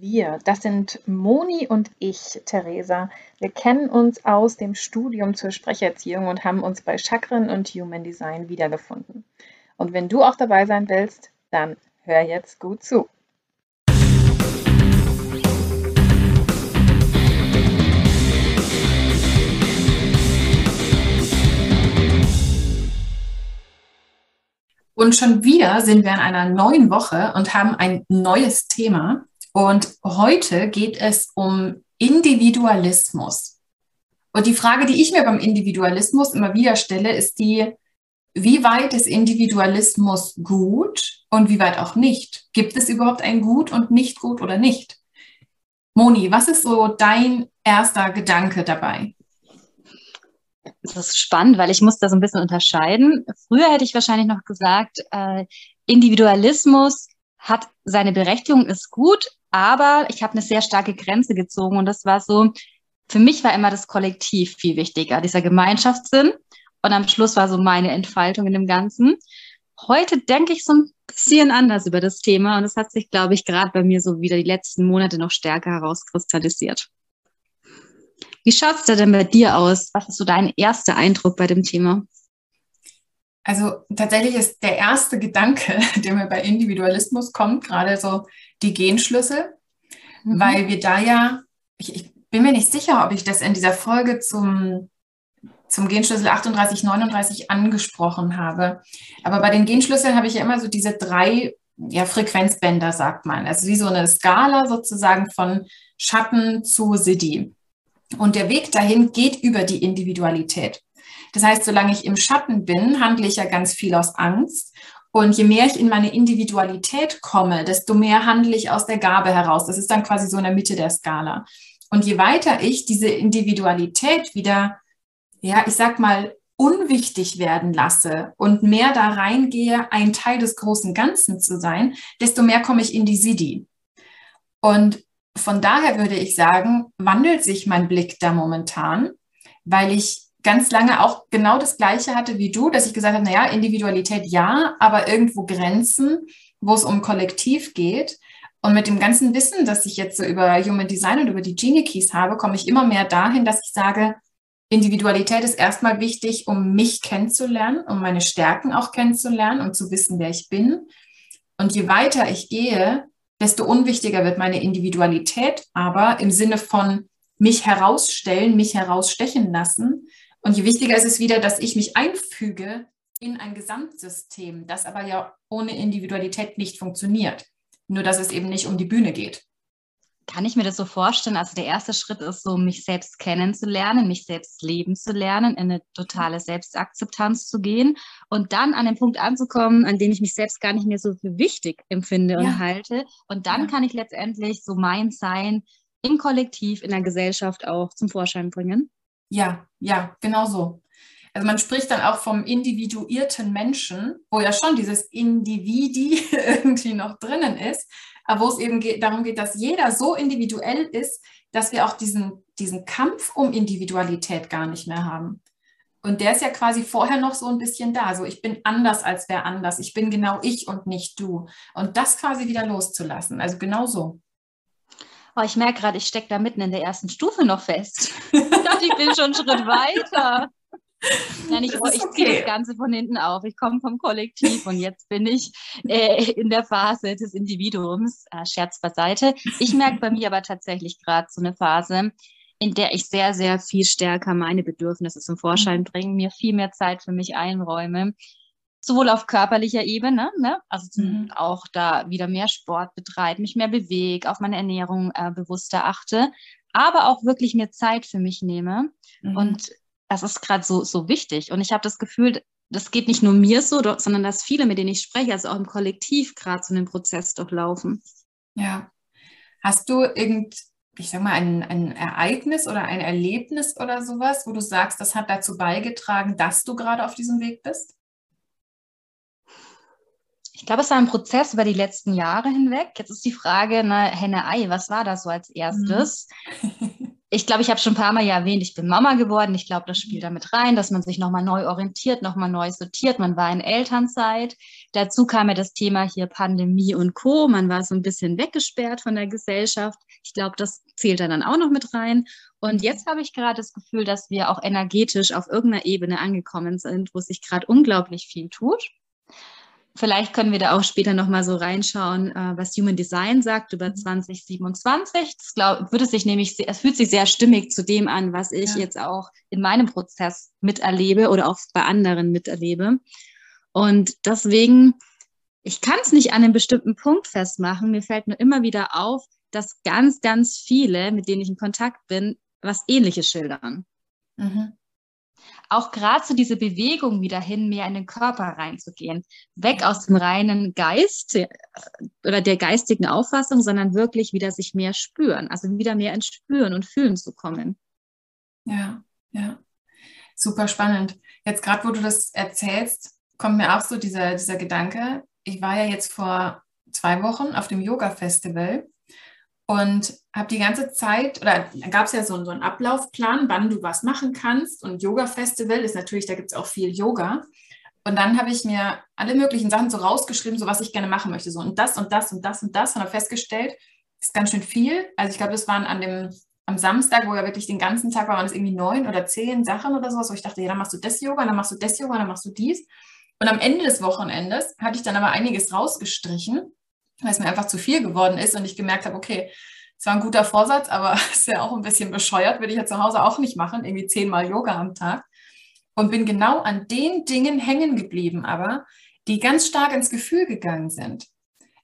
Wir, das sind Moni und ich, Theresa. Wir kennen uns aus dem Studium zur Sprecherziehung und haben uns bei Chakren und Human Design wiedergefunden. Und wenn du auch dabei sein willst, dann hör jetzt gut zu. Und schon wieder sind wir in einer neuen Woche und haben ein neues Thema. Und heute geht es um Individualismus. Und die Frage, die ich mir beim Individualismus immer wieder stelle, ist die, wie weit ist Individualismus gut und wie weit auch nicht? Gibt es überhaupt ein Gut und nicht gut oder nicht? Moni, was ist so dein erster Gedanke dabei? Das ist spannend, weil ich muss da so ein bisschen unterscheiden. Früher hätte ich wahrscheinlich noch gesagt, äh, Individualismus hat seine Berechtigung, ist gut, aber ich habe eine sehr starke Grenze gezogen und das war so, für mich war immer das Kollektiv viel wichtiger, dieser Gemeinschaftssinn. Und am Schluss war so meine Entfaltung in dem Ganzen. Heute denke ich so ein bisschen anders über das Thema und es hat sich, glaube ich, gerade bei mir so wieder die letzten Monate noch stärker herauskristallisiert. Wie schaut es da denn bei dir aus? Was ist so dein erster Eindruck bei dem Thema? Also tatsächlich ist der erste Gedanke, der mir bei Individualismus kommt, gerade so die Genschlüssel, mhm. weil wir da ja, ich, ich, bin mir nicht sicher, ob ich das in dieser Folge zum, zum Genschlüssel 38, 39 angesprochen habe. Aber bei den Genschlüsseln habe ich ja immer so diese drei ja, Frequenzbänder, sagt man. Also wie so eine Skala sozusagen von Schatten zu Siddhi. Und der Weg dahin geht über die Individualität. Das heißt, solange ich im Schatten bin, handle ich ja ganz viel aus Angst. Und je mehr ich in meine Individualität komme, desto mehr handle ich aus der Gabe heraus. Das ist dann quasi so in der Mitte der Skala. Und je weiter ich diese Individualität wieder, ja, ich sag mal, unwichtig werden lasse und mehr da reingehe, ein Teil des großen Ganzen zu sein, desto mehr komme ich in die Siddhi. Und von daher würde ich sagen, wandelt sich mein Blick da momentan, weil ich ganz lange auch genau das Gleiche hatte wie du, dass ich gesagt habe, naja, Individualität ja, aber irgendwo Grenzen, wo es um Kollektiv geht. Und mit dem ganzen Wissen, das ich jetzt so über Human Design und über die Genie Keys habe, komme ich immer mehr dahin, dass ich sage, Individualität ist erstmal wichtig, um mich kennenzulernen, um meine Stärken auch kennenzulernen, um zu wissen, wer ich bin. Und je weiter ich gehe, desto unwichtiger wird meine Individualität, aber im Sinne von mich herausstellen, mich herausstechen lassen. Und je wichtiger ist es wieder, dass ich mich einfüge in ein Gesamtsystem, das aber ja ohne Individualität nicht funktioniert. Nur dass es eben nicht um die Bühne geht. Kann ich mir das so vorstellen? Also der erste Schritt ist so, mich selbst kennenzulernen, mich selbst leben zu lernen, in eine totale Selbstakzeptanz zu gehen und dann an den Punkt anzukommen, an dem ich mich selbst gar nicht mehr so für wichtig empfinde und ja. halte. Und dann ja. kann ich letztendlich so mein Sein im Kollektiv, in der Gesellschaft auch zum Vorschein bringen. Ja, ja, genau so. Also man spricht dann auch vom individuierten Menschen, wo ja schon dieses Individi irgendwie noch drinnen ist, aber wo es eben geht, darum geht, dass jeder so individuell ist, dass wir auch diesen, diesen Kampf um Individualität gar nicht mehr haben. Und der ist ja quasi vorher noch so ein bisschen da. So, ich bin anders als wer anders. Ich bin genau ich und nicht du. Und das quasi wieder loszulassen. Also genau so. Oh, ich merke gerade, ich stecke da mitten in der ersten Stufe noch fest. ich dachte, ich bin schon einen Schritt weiter. Nein, ich, okay. ich ziehe das Ganze von hinten auf. Ich komme vom Kollektiv und jetzt bin ich äh, in der Phase des Individuums. Äh, Scherz beiseite. Ich merke bei mir aber tatsächlich gerade so eine Phase, in der ich sehr, sehr viel stärker meine Bedürfnisse zum Vorschein bringe, mir viel mehr Zeit für mich einräume. Sowohl auf körperlicher Ebene, ne? also mhm. auch da wieder mehr Sport betreibe, mich mehr bewege, auf meine Ernährung äh, bewusster achte, aber auch wirklich mir Zeit für mich nehme. Mhm. Und das ist gerade so, so wichtig. Und ich habe das Gefühl, das geht nicht nur mir so, sondern dass viele, mit denen ich spreche, also auch im Kollektiv gerade so einen Prozess durchlaufen. Ja. Hast du irgend, ich sag mal, ein, ein Ereignis oder ein Erlebnis oder sowas, wo du sagst, das hat dazu beigetragen, dass du gerade auf diesem Weg bist? Ich glaube, es war ein Prozess über die letzten Jahre hinweg. Jetzt ist die Frage, ne, Henne-Ei, was war das so als erstes? Mhm. ich glaube, ich habe schon ein paar Mal ja erwähnt, ich bin Mama geworden. Ich glaube, das spielt damit rein, dass man sich nochmal neu orientiert, nochmal neu sortiert. Man war in Elternzeit. Dazu kam ja das Thema hier Pandemie und Co. Man war so ein bisschen weggesperrt von der Gesellschaft. Ich glaube, das zählt dann auch noch mit rein. Und jetzt habe ich gerade das Gefühl, dass wir auch energetisch auf irgendeiner Ebene angekommen sind, wo sich gerade unglaublich viel tut. Vielleicht können wir da auch später nochmal so reinschauen, äh, was Human Design sagt über 2027. Mhm. Das glaub, würde sich nämlich, es fühlt sich sehr stimmig zu dem an, was ich ja. jetzt auch in meinem Prozess miterlebe oder auch bei anderen miterlebe. Und deswegen, ich kann es nicht an einem bestimmten Punkt festmachen. Mir fällt nur immer wieder auf, dass ganz, ganz viele, mit denen ich in Kontakt bin, was Ähnliches schildern. Mhm auch gerade so diese Bewegung wieder hin, mehr in den Körper reinzugehen. Weg aus dem reinen Geist äh, oder der geistigen Auffassung, sondern wirklich wieder sich mehr spüren, also wieder mehr ins Spüren und Fühlen zu kommen. Ja, ja. Super spannend. Jetzt gerade, wo du das erzählst, kommt mir auch so dieser, dieser Gedanke. Ich war ja jetzt vor zwei Wochen auf dem Yoga-Festival und habe die ganze Zeit, oder da gab es ja so, so einen Ablaufplan, wann du was machen kannst. Und Yoga-Festival ist natürlich, da gibt es auch viel Yoga. Und dann habe ich mir alle möglichen Sachen so rausgeschrieben, so was ich gerne machen möchte. So und das und das und das und das. Und habe festgestellt, ist ganz schön viel. Also ich glaube, das waren an dem, am Samstag, wo ja wirklich den ganzen Tag war, waren es irgendwie neun oder zehn Sachen oder sowas, wo ich dachte, ja, dann machst du das Yoga, dann machst du das Yoga, dann machst du dies. Und am Ende des Wochenendes hatte ich dann aber einiges rausgestrichen weil es mir einfach zu viel geworden ist und ich gemerkt habe, okay, es war ein guter Vorsatz, aber ist ja auch ein bisschen bescheuert, würde ich ja zu Hause auch nicht machen, irgendwie zehnmal Yoga am Tag. Und bin genau an den Dingen hängen geblieben, aber die ganz stark ins Gefühl gegangen sind.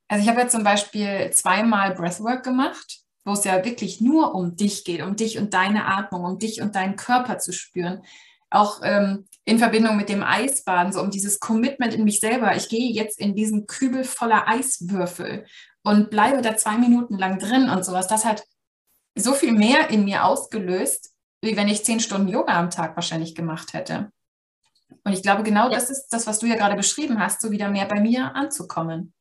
Also ich habe ja zum Beispiel zweimal Breathwork gemacht, wo es ja wirklich nur um dich geht, um dich und deine Atmung, um dich und deinen Körper zu spüren auch ähm, in Verbindung mit dem Eisbaden, so um dieses Commitment in mich selber. Ich gehe jetzt in diesen Kübel voller Eiswürfel und bleibe da zwei Minuten lang drin und sowas. Das hat so viel mehr in mir ausgelöst, wie wenn ich zehn Stunden Yoga am Tag wahrscheinlich gemacht hätte. Und ich glaube, genau ja. das ist das, was du ja gerade beschrieben hast, so wieder mehr bei mir anzukommen.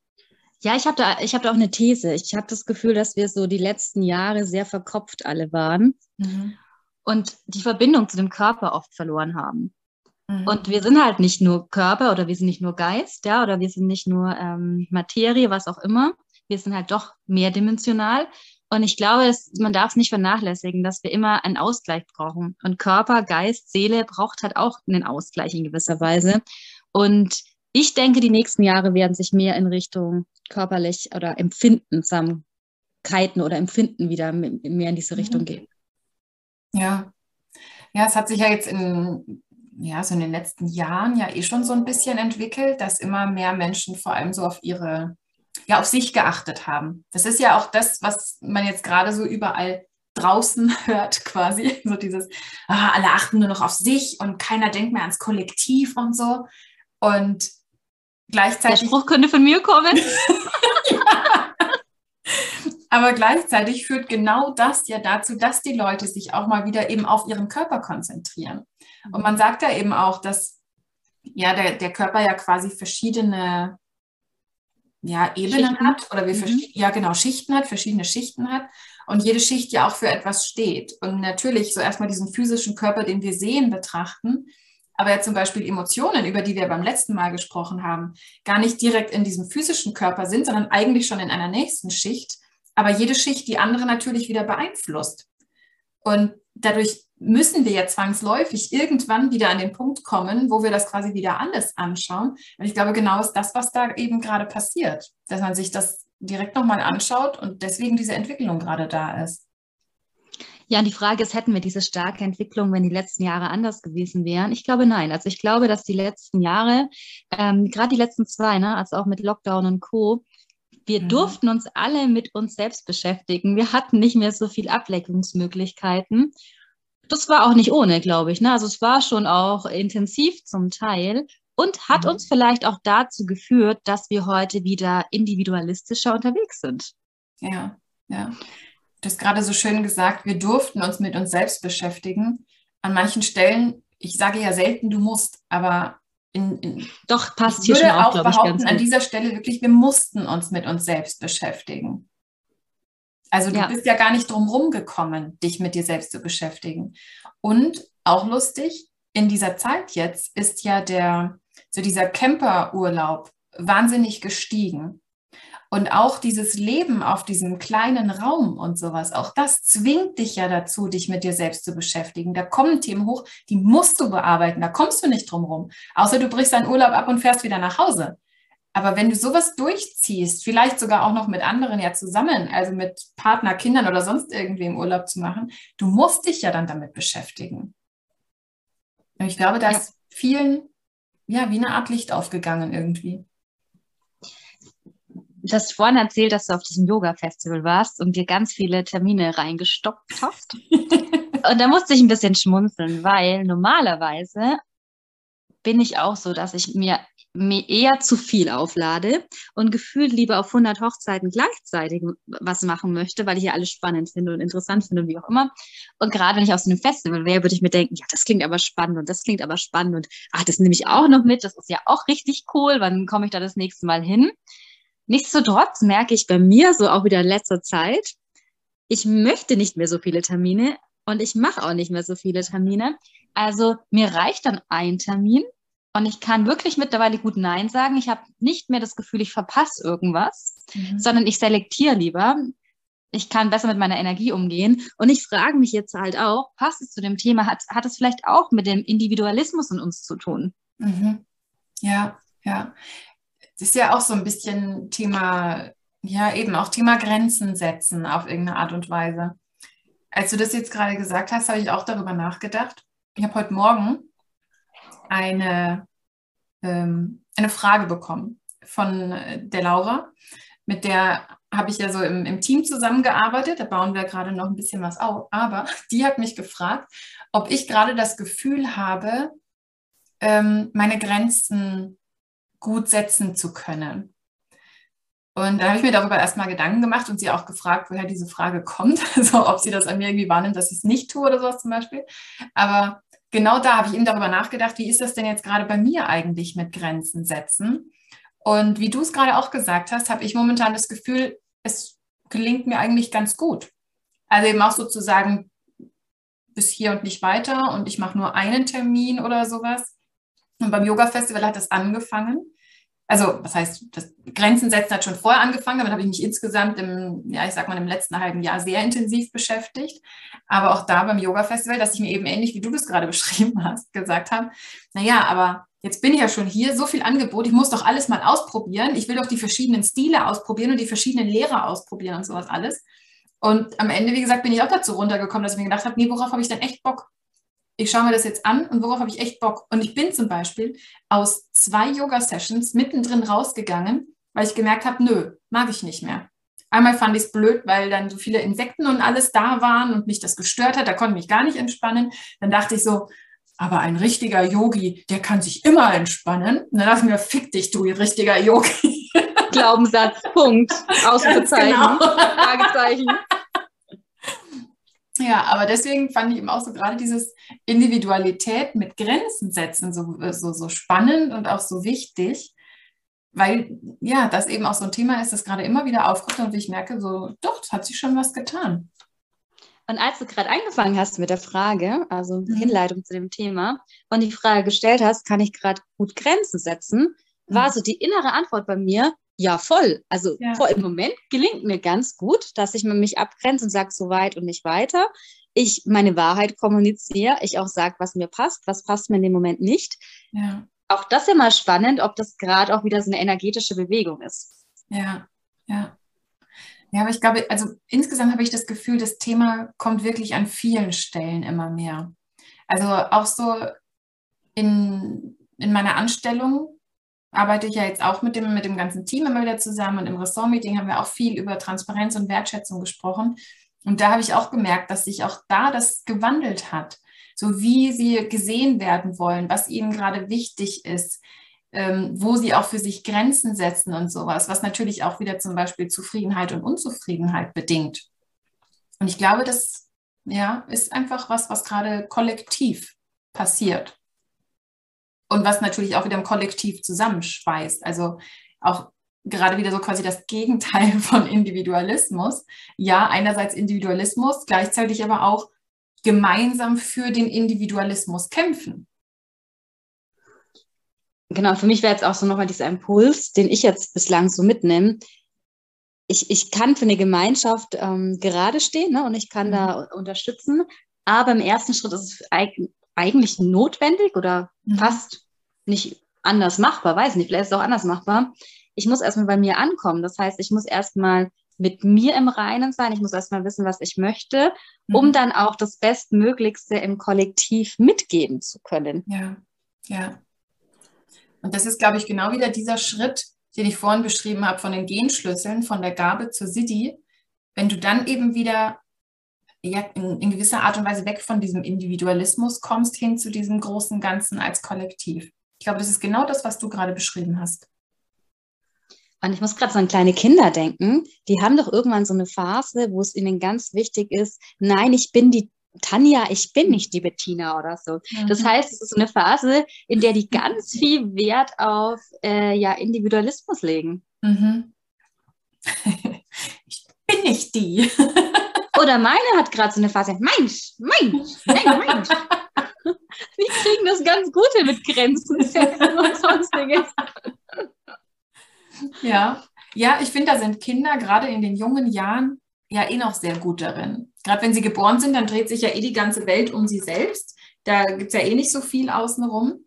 Ja, ich habe da, hab da auch eine These. Ich habe das Gefühl, dass wir so die letzten Jahre sehr verkopft alle waren. Mhm und die Verbindung zu dem Körper oft verloren haben. Mhm. Und wir sind halt nicht nur Körper oder wir sind nicht nur Geist, ja, oder wir sind nicht nur ähm, Materie, was auch immer. Wir sind halt doch mehrdimensional. Und ich glaube, es, man darf es nicht vernachlässigen, dass wir immer einen Ausgleich brauchen. Und Körper, Geist, Seele braucht halt auch einen Ausgleich in gewisser Weise. Und ich denke, die nächsten Jahre werden sich mehr in Richtung körperlich oder Empfindensamkeiten oder Empfinden wieder mehr in diese Richtung mhm. gehen. Ja. Ja, es hat sich ja jetzt in, ja, so in den letzten Jahren ja eh schon so ein bisschen entwickelt, dass immer mehr Menschen vor allem so auf ihre, ja, auf sich geachtet haben. Das ist ja auch das, was man jetzt gerade so überall draußen hört, quasi. So dieses, ah, alle achten nur noch auf sich und keiner denkt mehr ans Kollektiv und so. Und gleichzeitig. Der Spruch könnte von mir kommen. ja. Aber gleichzeitig führt genau das ja dazu, dass die Leute sich auch mal wieder eben auf ihren Körper konzentrieren. Und man sagt ja eben auch, dass ja der, der Körper ja quasi verschiedene ja, Ebenen Schichten. hat oder wie mhm. ja genau Schichten hat, verschiedene Schichten hat und jede Schicht ja auch für etwas steht. Und natürlich so erstmal diesen physischen Körper, den wir sehen, betrachten, aber ja zum Beispiel Emotionen, über die wir beim letzten Mal gesprochen haben, gar nicht direkt in diesem physischen Körper sind, sondern eigentlich schon in einer nächsten Schicht aber jede Schicht die andere natürlich wieder beeinflusst. Und dadurch müssen wir ja zwangsläufig irgendwann wieder an den Punkt kommen, wo wir das quasi wieder alles anschauen. Und ich glaube, genau ist das, was da eben gerade passiert, dass man sich das direkt nochmal anschaut und deswegen diese Entwicklung gerade da ist. Ja, die Frage ist, hätten wir diese starke Entwicklung, wenn die letzten Jahre anders gewesen wären? Ich glaube nein. Also ich glaube, dass die letzten Jahre, ähm, gerade die letzten zwei, ne, also auch mit Lockdown und Co., wir mhm. durften uns alle mit uns selbst beschäftigen. Wir hatten nicht mehr so viel Ableckungsmöglichkeiten. Das war auch nicht ohne, glaube ich. Ne? Also es war schon auch intensiv zum Teil und hat mhm. uns vielleicht auch dazu geführt, dass wir heute wieder individualistischer unterwegs sind. Ja, ja. du hast gerade so schön gesagt, wir durften uns mit uns selbst beschäftigen. An manchen Stellen, ich sage ja selten, du musst, aber in, in, Doch, passt hier schon auch, auch behaupten, an dieser Stelle wirklich, wir mussten uns mit uns selbst beschäftigen. Also du ja. bist ja gar nicht drum rumgekommen, dich mit dir selbst zu beschäftigen. Und auch lustig, in dieser Zeit jetzt ist ja der, so dieser Camperurlaub wahnsinnig gestiegen. Und auch dieses Leben auf diesem kleinen Raum und sowas, auch das zwingt dich ja dazu, dich mit dir selbst zu beschäftigen. Da kommen Themen hoch, die musst du bearbeiten, da kommst du nicht drum rum. Außer du brichst deinen Urlaub ab und fährst wieder nach Hause. Aber wenn du sowas durchziehst, vielleicht sogar auch noch mit anderen ja zusammen, also mit Partner, Kindern oder sonst irgendwie im Urlaub zu machen, du musst dich ja dann damit beschäftigen. Und ich glaube, da ist vielen ja wie eine Art Licht aufgegangen irgendwie du hast vorhin erzählt, dass du auf diesem Yoga-Festival warst und dir ganz viele Termine reingestoppt hast. und da musste ich ein bisschen schmunzeln, weil normalerweise bin ich auch so, dass ich mir, mir eher zu viel auflade und gefühlt lieber auf 100 Hochzeiten gleichzeitig was machen möchte, weil ich ja alles spannend finde und interessant finde und wie auch immer. Und gerade wenn ich auf so einem Festival wäre, würde ich mir denken, ja, das klingt aber spannend und das klingt aber spannend und ach, das nehme ich auch noch mit, das ist ja auch richtig cool, wann komme ich da das nächste Mal hin? Nichtsdestotrotz merke ich bei mir so auch wieder in letzter Zeit, ich möchte nicht mehr so viele Termine und ich mache auch nicht mehr so viele Termine. Also mir reicht dann ein Termin und ich kann wirklich mittlerweile gut Nein sagen. Ich habe nicht mehr das Gefühl, ich verpasse irgendwas, mhm. sondern ich selektiere lieber. Ich kann besser mit meiner Energie umgehen. Und ich frage mich jetzt halt auch, passt es zu dem Thema, hat, hat es vielleicht auch mit dem Individualismus in uns zu tun? Mhm. Ja, ja. Das ist ja auch so ein bisschen Thema, ja, eben auch Thema Grenzen setzen auf irgendeine Art und Weise. Als du das jetzt gerade gesagt hast, habe ich auch darüber nachgedacht. Ich habe heute Morgen eine, ähm, eine Frage bekommen von äh, der Laura, mit der habe ich ja so im, im, Team zusammengearbeitet. Da bauen wir gerade noch ein bisschen was auf. Aber die hat mich gefragt, ob ich gerade das Gefühl habe, ähm, meine Grenzen gut setzen zu können. Und da habe ich mir darüber erstmal Gedanken gemacht und sie auch gefragt, woher diese Frage kommt. Also ob sie das an mir irgendwie wahrnimmt, dass ich es nicht tue oder sowas zum Beispiel. Aber genau da habe ich eben darüber nachgedacht, wie ist das denn jetzt gerade bei mir eigentlich mit Grenzen setzen? Und wie du es gerade auch gesagt hast, habe ich momentan das Gefühl, es gelingt mir eigentlich ganz gut. Also eben auch sozusagen bis hier und nicht weiter und ich mache nur einen Termin oder sowas. Und beim Yoga-Festival hat das angefangen. Also, was heißt, das Grenzen setzen hat schon vorher angefangen. Damit habe ich mich insgesamt im, ja, ich sag mal, im letzten halben Jahr sehr intensiv beschäftigt. Aber auch da beim Yoga-Festival, dass ich mir eben ähnlich wie du das gerade beschrieben hast, gesagt habe, naja, aber jetzt bin ich ja schon hier, so viel Angebot, ich muss doch alles mal ausprobieren. Ich will doch die verschiedenen Stile ausprobieren und die verschiedenen Lehrer ausprobieren und sowas alles. Und am Ende, wie gesagt, bin ich auch dazu runtergekommen, dass ich mir gedacht habe, nee, worauf habe ich denn echt Bock? Ich schaue mir das jetzt an und worauf habe ich echt Bock. Und ich bin zum Beispiel aus zwei Yoga-Sessions mittendrin rausgegangen, weil ich gemerkt habe, nö, mag ich nicht mehr. Einmal fand ich es blöd, weil dann so viele Insekten und alles da waren und mich das gestört hat. Da konnte ich mich gar nicht entspannen. Dann dachte ich so, aber ein richtiger Yogi, der kann sich immer entspannen. Und dann dachte ich mir, fick dich, du richtiger Yogi. Glaubenssatz, Punkt. Ausrufezeichen, genau. Fragezeichen. Ja, aber deswegen fand ich eben auch so gerade dieses Individualität mit Grenzen setzen so, so, so spannend und auch so wichtig, weil ja, das eben auch so ein Thema ist, das gerade immer wieder aufkommt und ich merke so, doch, hat sich schon was getan. Und als du gerade angefangen hast mit der Frage, also mhm. Hinleitung zu dem Thema, und die Frage gestellt hast, kann ich gerade gut Grenzen setzen, mhm. war so die innere Antwort bei mir, ja, voll. Also ja. Voll, im Moment gelingt mir ganz gut, dass ich mich abgrenze und sage, so weit und nicht weiter. Ich meine Wahrheit kommuniziere, ich auch sage, was mir passt, was passt mir in dem Moment nicht. Ja. Auch das ist ja mal spannend, ob das gerade auch wieder so eine energetische Bewegung ist. Ja, ja. Ja, aber ich glaube, also insgesamt habe ich das Gefühl, das Thema kommt wirklich an vielen Stellen immer mehr. Also auch so in, in meiner Anstellung arbeite ich ja jetzt auch mit dem, mit dem ganzen Team immer wieder zusammen und im Ressort-Meeting haben wir auch viel über Transparenz und Wertschätzung gesprochen. Und da habe ich auch gemerkt, dass sich auch da das gewandelt hat. So wie sie gesehen werden wollen, was ihnen gerade wichtig ist, ähm, wo sie auch für sich Grenzen setzen und sowas, was natürlich auch wieder zum Beispiel Zufriedenheit und Unzufriedenheit bedingt. Und ich glaube, das ja, ist einfach was, was gerade kollektiv passiert. Und was natürlich auch wieder im Kollektiv zusammenschweißt. Also auch gerade wieder so quasi das Gegenteil von Individualismus. Ja, einerseits Individualismus, gleichzeitig aber auch gemeinsam für den Individualismus kämpfen. Genau, für mich wäre jetzt auch so nochmal dieser Impuls, den ich jetzt bislang so mitnehme. Ich, ich kann für eine Gemeinschaft ähm, gerade stehen ne, und ich kann mhm. da unterstützen, aber im ersten Schritt ist es eigentlich notwendig oder mhm. fast nicht anders machbar, weiß nicht, vielleicht ist es auch anders machbar. Ich muss erstmal bei mir ankommen. Das heißt, ich muss erstmal mit mir im Reinen sein. Ich muss erstmal wissen, was ich möchte, um mhm. dann auch das Bestmöglichste im Kollektiv mitgeben zu können. Ja, ja. Und das ist, glaube ich, genau wieder dieser Schritt, den ich vorhin beschrieben habe von den Genschlüsseln, von der Gabe zur Siddhi. Wenn du dann eben wieder ja, in, in gewisser Art und Weise weg von diesem Individualismus kommst, hin zu diesem großen Ganzen als Kollektiv. Ich glaube, das ist genau das, was du gerade beschrieben hast. Und ich muss gerade so an kleine Kinder denken. Die haben doch irgendwann so eine Phase, wo es ihnen ganz wichtig ist, nein, ich bin die Tanja, ich bin nicht die Bettina oder so. Mhm. Das heißt, es ist eine Phase, in der die ganz viel Wert auf äh, ja, Individualismus legen. Mhm. ich bin nicht die. oder meine hat gerade so eine Phase, Mensch, Mensch, Mensch, Mensch. Wir kriegen das ganz gut mit Grenzen und sonstiges. Ja, ja, ich finde, da sind Kinder gerade in den jungen Jahren ja eh noch sehr gut darin. Gerade wenn sie geboren sind, dann dreht sich ja eh die ganze Welt um sie selbst. Da gibt es ja eh nicht so viel außenrum.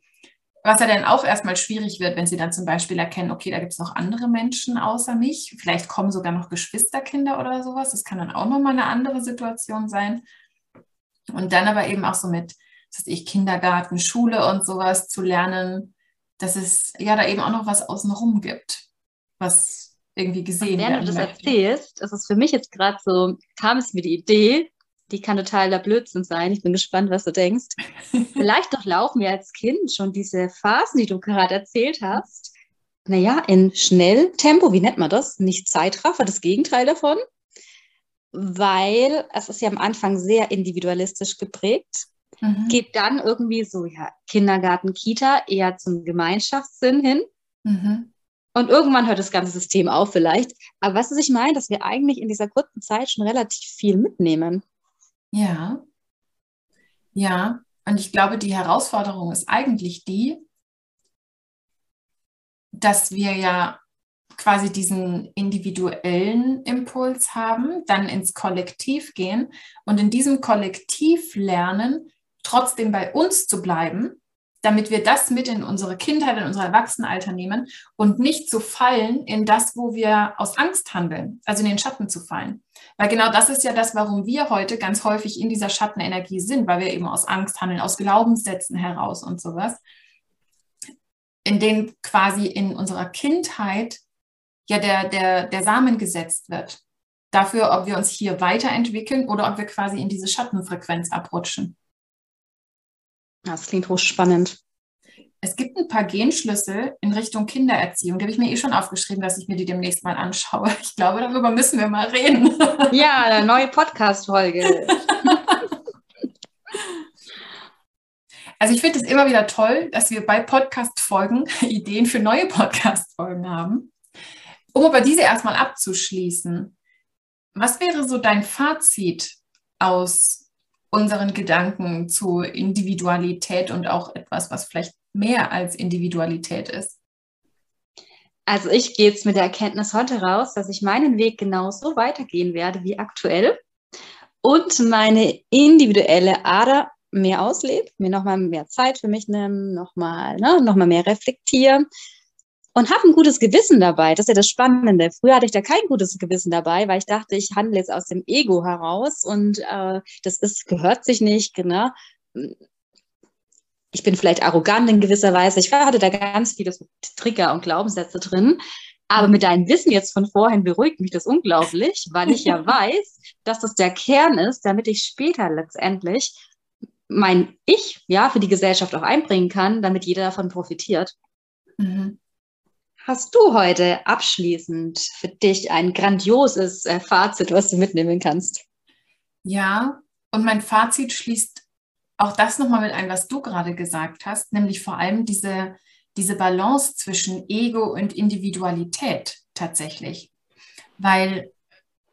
Was ja dann auch erstmal schwierig wird, wenn sie dann zum Beispiel erkennen, okay, da gibt es noch andere Menschen außer mich. Vielleicht kommen sogar noch Geschwisterkinder oder sowas. Das kann dann auch nochmal eine andere Situation sein. Und dann aber eben auch so mit, dass ich Kindergarten, Schule und sowas zu lernen, dass es ja da eben auch noch was außenrum gibt, was irgendwie gesehen werden. Während du das möchte. erzählst, ist es für mich jetzt gerade so, kam es mir die Idee, die kann totaler Blödsinn sein. Ich bin gespannt, was du denkst. Vielleicht doch laufen wir als Kind schon diese Phasen, die du gerade erzählt hast. Naja, in Schnelltempo, wie nennt man das? Nicht Zeitraffer, das Gegenteil davon. Weil es ist ja am Anfang sehr individualistisch geprägt. Mhm. Geht dann irgendwie so, ja, Kindergarten, Kita eher zum Gemeinschaftssinn hin. Mhm. Und irgendwann hört das ganze System auf vielleicht. Aber was ich meine, dass wir eigentlich in dieser kurzen Zeit schon relativ viel mitnehmen. Ja. Ja. Und ich glaube, die Herausforderung ist eigentlich die, dass wir ja quasi diesen individuellen Impuls haben, dann ins Kollektiv gehen und in diesem Kollektiv lernen, trotzdem bei uns zu bleiben damit wir das mit in unsere Kindheit, in unser Erwachsenenalter nehmen und nicht zu fallen in das, wo wir aus Angst handeln, also in den Schatten zu fallen. Weil genau das ist ja das, warum wir heute ganz häufig in dieser Schattenenergie sind, weil wir eben aus Angst handeln, aus Glaubenssätzen heraus und sowas, in denen quasi in unserer Kindheit ja der, der, der Samen gesetzt wird. Dafür, ob wir uns hier weiterentwickeln oder ob wir quasi in diese Schattenfrequenz abrutschen. Das klingt hochspannend. Es gibt ein paar Genschlüssel in Richtung Kindererziehung. Die habe ich mir eh schon aufgeschrieben, dass ich mir die demnächst mal anschaue. Ich glaube, darüber müssen wir mal reden. Ja, eine neue Podcast-Folge. Also ich finde es immer wieder toll, dass wir bei Podcast-Folgen Ideen für neue Podcast-Folgen haben. Um aber diese erstmal abzuschließen, was wäre so dein Fazit aus unseren Gedanken zu Individualität und auch etwas, was vielleicht mehr als Individualität ist? Also ich gehe jetzt mit der Erkenntnis heute raus, dass ich meinen Weg genauso weitergehen werde wie aktuell und meine individuelle Ader mehr auslebe, mir nochmal mehr Zeit für mich nehme, nochmal ne, noch mehr reflektiere und habe ein gutes Gewissen dabei. Das ist ja das Spannende. Früher hatte ich da kein gutes Gewissen dabei, weil ich dachte, ich handle jetzt aus dem Ego heraus und äh, das ist, gehört sich nicht, genau. Ich bin vielleicht arrogant in gewisser Weise. Ich hatte da ganz viele Trigger und Glaubenssätze drin. Aber mit deinem Wissen jetzt von vorhin beruhigt mich das unglaublich, weil ich ja weiß, dass das der Kern ist, damit ich später letztendlich mein Ich ja für die Gesellschaft auch einbringen kann, damit jeder davon profitiert. Mhm hast du heute abschließend für dich ein grandioses äh, Fazit, was du mitnehmen kannst? Ja, und mein Fazit schließt auch das nochmal mit ein, was du gerade gesagt hast, nämlich vor allem diese, diese Balance zwischen Ego und Individualität tatsächlich. Weil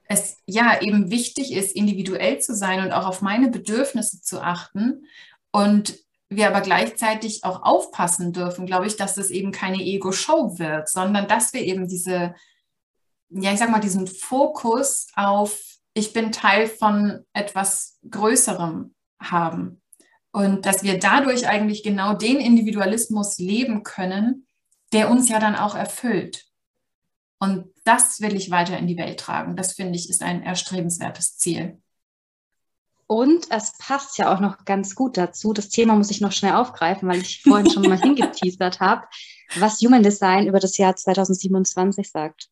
es ja eben wichtig ist, individuell zu sein und auch auf meine Bedürfnisse zu achten. Und wir aber gleichzeitig auch aufpassen dürfen, glaube ich, dass es eben keine Ego-Show wird, sondern dass wir eben diese, ja, ich sag mal, diesen Fokus auf, ich bin Teil von etwas Größerem haben. Und dass wir dadurch eigentlich genau den Individualismus leben können, der uns ja dann auch erfüllt. Und das will ich weiter in die Welt tragen. Das finde ich ist ein erstrebenswertes Ziel. Und es passt ja auch noch ganz gut dazu. Das Thema muss ich noch schnell aufgreifen, weil ich vorhin schon mal hingeteasert habe, was Human Design über das Jahr 2027 sagt.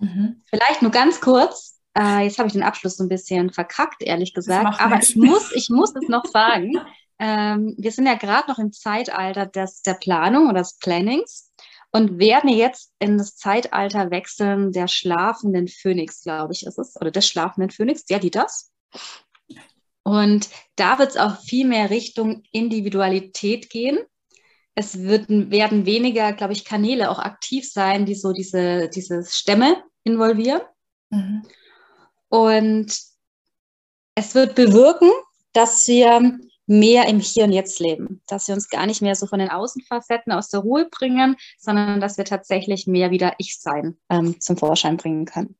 Mhm. Vielleicht nur ganz kurz. Äh, jetzt habe ich den Abschluss so ein bisschen verkackt, ehrlich gesagt. Aber ich muss, ich muss es noch sagen. Ähm, wir sind ja gerade noch im Zeitalter des, der Planung oder des Plannings und werden jetzt in das Zeitalter wechseln der schlafenden Phönix, glaube ich, ist es. Oder des schlafenden Phönix. Ja, die das? Und da wird es auch viel mehr Richtung Individualität gehen. Es wird, werden weniger, glaube ich, Kanäle auch aktiv sein, die so diese, diese Stämme involvieren. Mhm. Und es wird bewirken, dass wir mehr im Hier und Jetzt leben, dass wir uns gar nicht mehr so von den Außenfacetten aus der Ruhe bringen, sondern dass wir tatsächlich mehr wieder Ich-Sein ähm, zum Vorschein bringen können.